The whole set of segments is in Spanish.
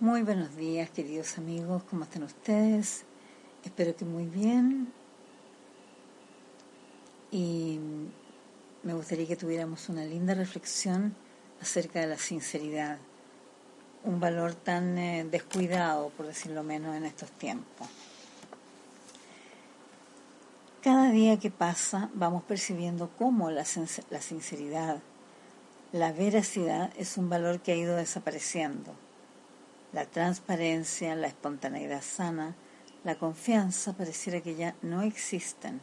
Muy buenos días, queridos amigos, ¿cómo están ustedes? Espero que muy bien. Y me gustaría que tuviéramos una linda reflexión acerca de la sinceridad, un valor tan eh, descuidado, por decirlo menos, en estos tiempos. Cada día que pasa vamos percibiendo cómo la, la sinceridad, la veracidad es un valor que ha ido desapareciendo la transparencia, la espontaneidad sana, la confianza pareciera que ya no existen.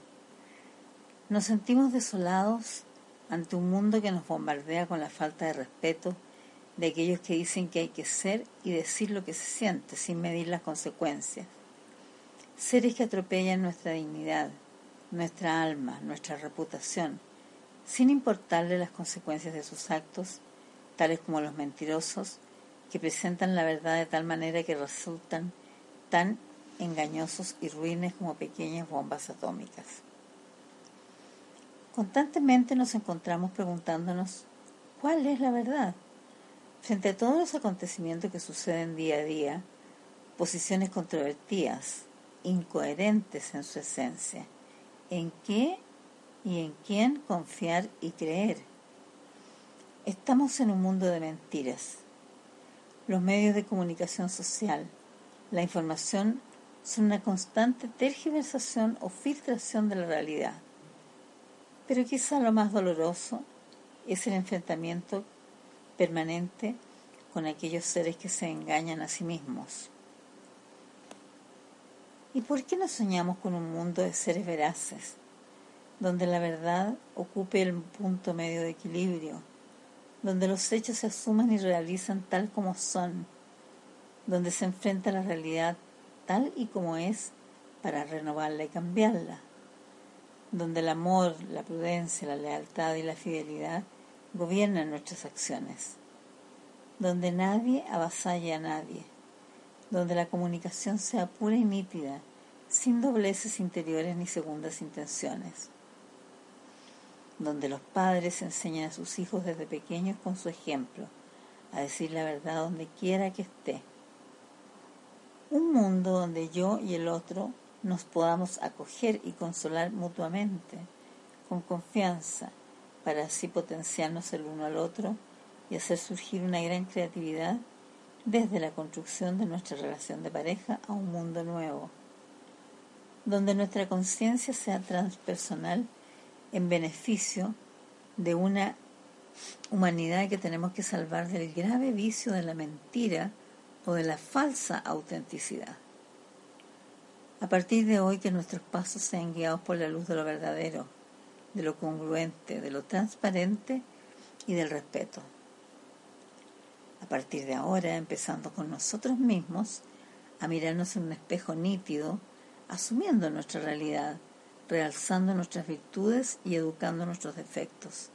Nos sentimos desolados ante un mundo que nos bombardea con la falta de respeto de aquellos que dicen que hay que ser y decir lo que se siente sin medir las consecuencias. Seres que atropellan nuestra dignidad, nuestra alma, nuestra reputación, sin importarle las consecuencias de sus actos, tales como los mentirosos, que presentan la verdad de tal manera que resultan tan engañosos y ruines como pequeñas bombas atómicas. Constantemente nos encontramos preguntándonos ¿cuál es la verdad? Frente a todos los acontecimientos que suceden día a día, posiciones controvertidas, incoherentes en su esencia, ¿en qué y en quién confiar y creer? Estamos en un mundo de mentiras, los medios de comunicación social, la información son una constante tergiversación o filtración de la realidad. Pero quizá lo más doloroso es el enfrentamiento permanente con aquellos seres que se engañan a sí mismos. ¿Y por qué no soñamos con un mundo de seres veraces, donde la verdad ocupe el punto medio de equilibrio? Donde los hechos se asuman y realizan tal como son, donde se enfrenta la realidad tal y como es para renovarla y cambiarla, donde el amor, la prudencia, la lealtad y la fidelidad gobiernan nuestras acciones, donde nadie avasalla a nadie, donde la comunicación sea pura y nítida, sin dobleces interiores ni segundas intenciones donde los padres enseñan a sus hijos desde pequeños con su ejemplo, a decir la verdad donde quiera que esté. Un mundo donde yo y el otro nos podamos acoger y consolar mutuamente, con confianza, para así potenciarnos el uno al otro y hacer surgir una gran creatividad desde la construcción de nuestra relación de pareja a un mundo nuevo, donde nuestra conciencia sea transpersonal en beneficio de una humanidad que tenemos que salvar del grave vicio de la mentira o de la falsa autenticidad. A partir de hoy que nuestros pasos sean guiados por la luz de lo verdadero, de lo congruente, de lo transparente y del respeto. A partir de ahora, empezando con nosotros mismos, a mirarnos en un espejo nítido, asumiendo nuestra realidad, realzando nuestras virtudes y educando nuestros defectos.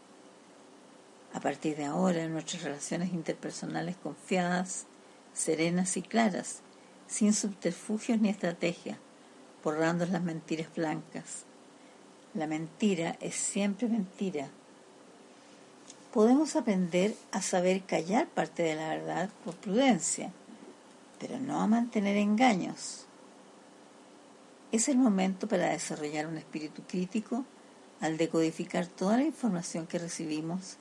A partir de ahora, nuestras relaciones interpersonales confiadas, serenas y claras, sin subterfugios ni estrategia, borrando las mentiras blancas. La mentira es siempre mentira. Podemos aprender a saber callar parte de la verdad por prudencia, pero no a mantener engaños. Es el momento para desarrollar un espíritu crítico al decodificar toda la información que recibimos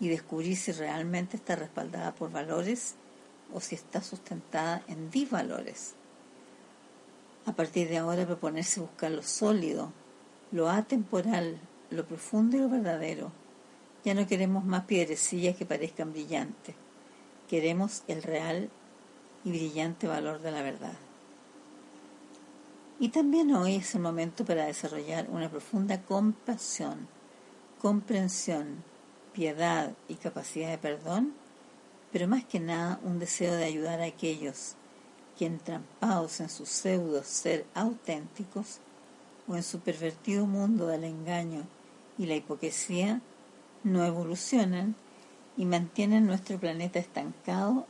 y descubrir si realmente está respaldada por valores o si está sustentada en disvalores. A partir de ahora proponerse buscar lo sólido, lo atemporal, lo profundo y lo verdadero. Ya no queremos más piedrecillas que parezcan brillantes. Queremos el real y brillante valor de la verdad. Y también hoy es el momento para desarrollar una profunda compasión, comprensión, piedad y capacidad de perdón, pero más que nada un deseo de ayudar a aquellos que entrampados en su pseudo ser auténticos o en su pervertido mundo del engaño y la hipocresía no evolucionan y mantienen nuestro planeta estancado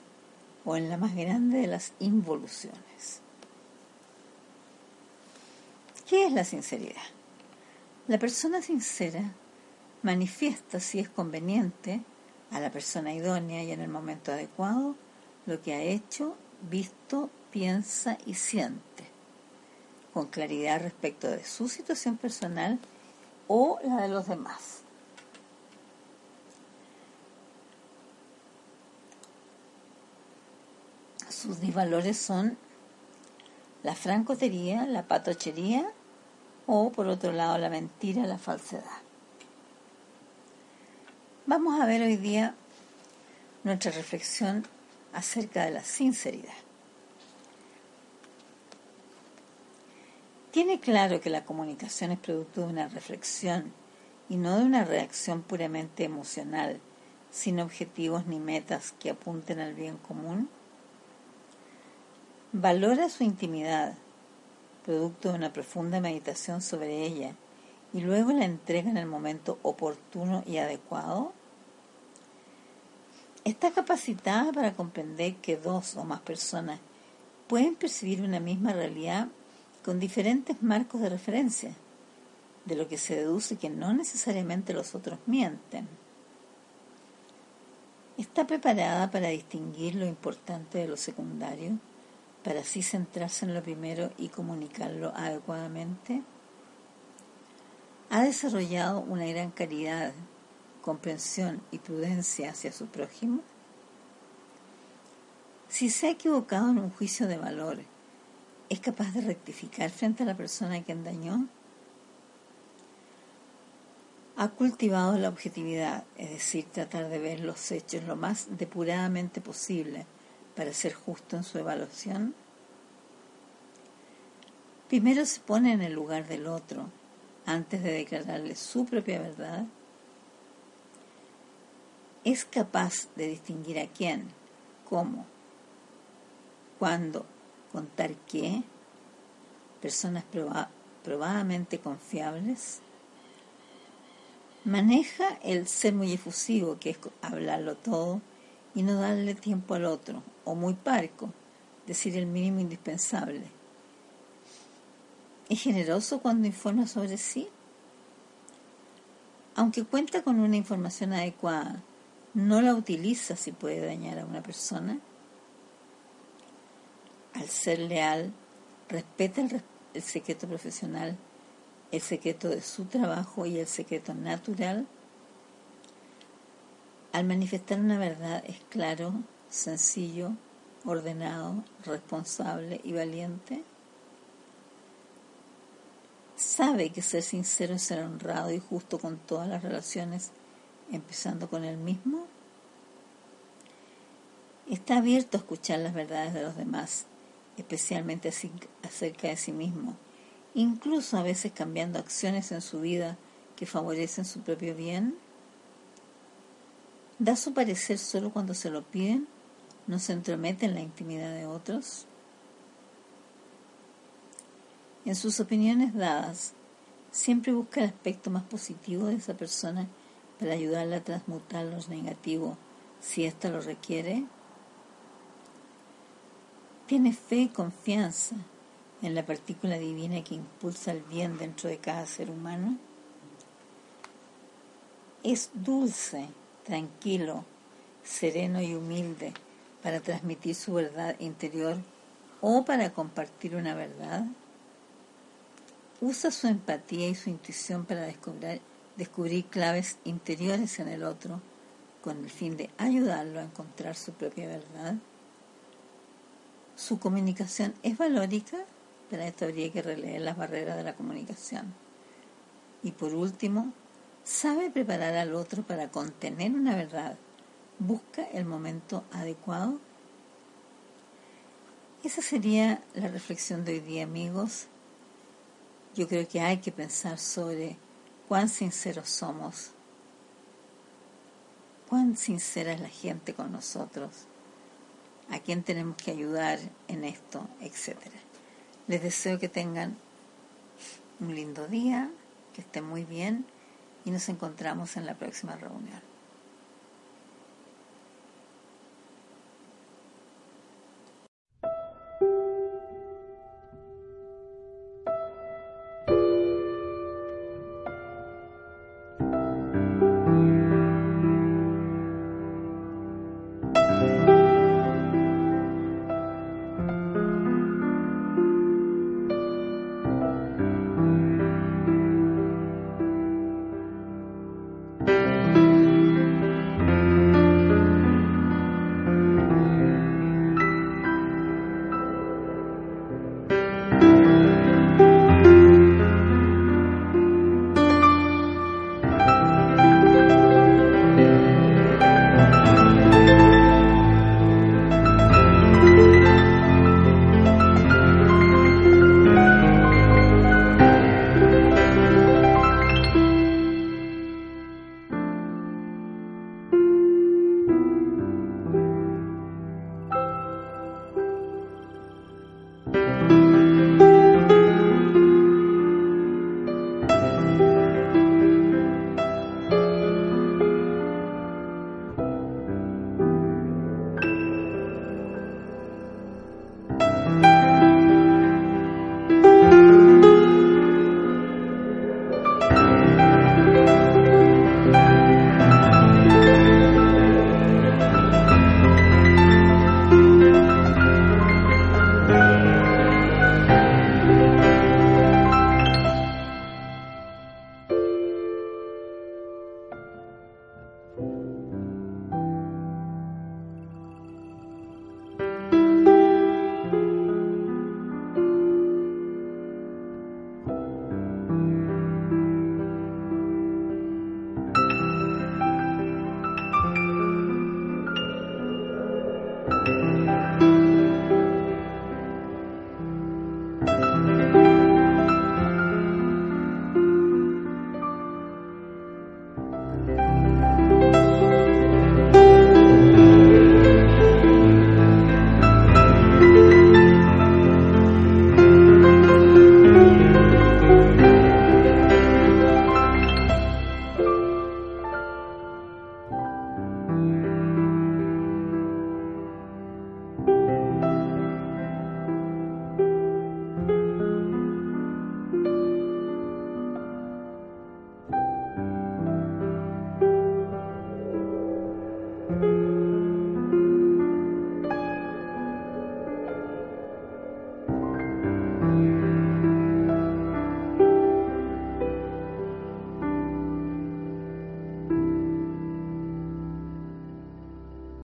o en la más grande de las involuciones. ¿Qué es la sinceridad? La persona sincera manifiesta, si es conveniente, a la persona idónea y en el momento adecuado, lo que ha hecho, visto, piensa y siente, con claridad respecto de su situación personal o la de los demás. Sus disvalores son la francotería, la patochería o, por otro lado, la mentira, la falsedad. Vamos a ver hoy día nuestra reflexión acerca de la sinceridad. Tiene claro que la comunicación es producto de una reflexión y no de una reacción puramente emocional, sin objetivos ni metas que apunten al bien común. Valora su intimidad, producto de una profunda meditación sobre ella, y luego la entrega en el momento oportuno y adecuado. Está capacitada para comprender que dos o más personas pueden percibir una misma realidad con diferentes marcos de referencia, de lo que se deduce que no necesariamente los otros mienten. Está preparada para distinguir lo importante de lo secundario, para así centrarse en lo primero y comunicarlo adecuadamente. Ha desarrollado una gran caridad comprensión y prudencia hacia su prójimo? Si se ha equivocado en un juicio de valor, ¿es capaz de rectificar frente a la persona a quien dañó? Ha cultivado la objetividad, es decir, tratar de ver los hechos lo más depuradamente posible para ser justo en su evaluación. Primero se pone en el lugar del otro antes de declararle su propia verdad es capaz de distinguir a quién, cómo, cuándo, contar qué, personas probadamente confiables. Maneja el ser muy efusivo, que es hablarlo todo y no darle tiempo al otro, o muy parco, decir el mínimo indispensable. Es generoso cuando informa sobre sí. Aunque cuenta con una información adecuada, no la utiliza si puede dañar a una persona. Al ser leal, respeta el, secreto profesional, el secreto de su trabajo y el secreto natural. Al manifestar una verdad es claro, sencillo, ordenado, responsable y valiente. Sabe que ser sincero es ser honrado y justo con todas las relaciones empezando con él mismo, está abierto a escuchar las verdades de los demás, especialmente acerca de sí mismo, incluso a veces cambiando acciones en su vida que favorecen su propio bien. Da su parecer solo cuando se lo piden, no se entromete en la intimidad de otros. En sus opiniones dadas, siempre busca el aspecto más positivo de esa persona para ayudarla a transmutar los negativos si ésta lo requiere? ¿Tiene fe y confianza en la partícula divina que impulsa el bien dentro de cada ser humano? Es dulce, tranquilo, sereno y humilde para transmitir su verdad interior o para compartir una verdad. Usa su empatía y su intuición para descubrir claves interiores en el otro con el fin de ayudarlo a encontrar su propia verdad. Su comunicación es valórica, para esto habría que releer las barreras de la comunicación. Y por último, sabe preparar al otro para contener una verdad. Busca el momento adecuado. Esa sería la reflexión de hoy día, amigos. Yo creo que hay que pensar sobre cuán sinceros somos, cuán sincera es la gente con nosotros, a quién tenemos que ayudar en esto, etcétera. Les deseo que tengan un lindo día, que estén muy bien y nos encontramos en la próxima reunión.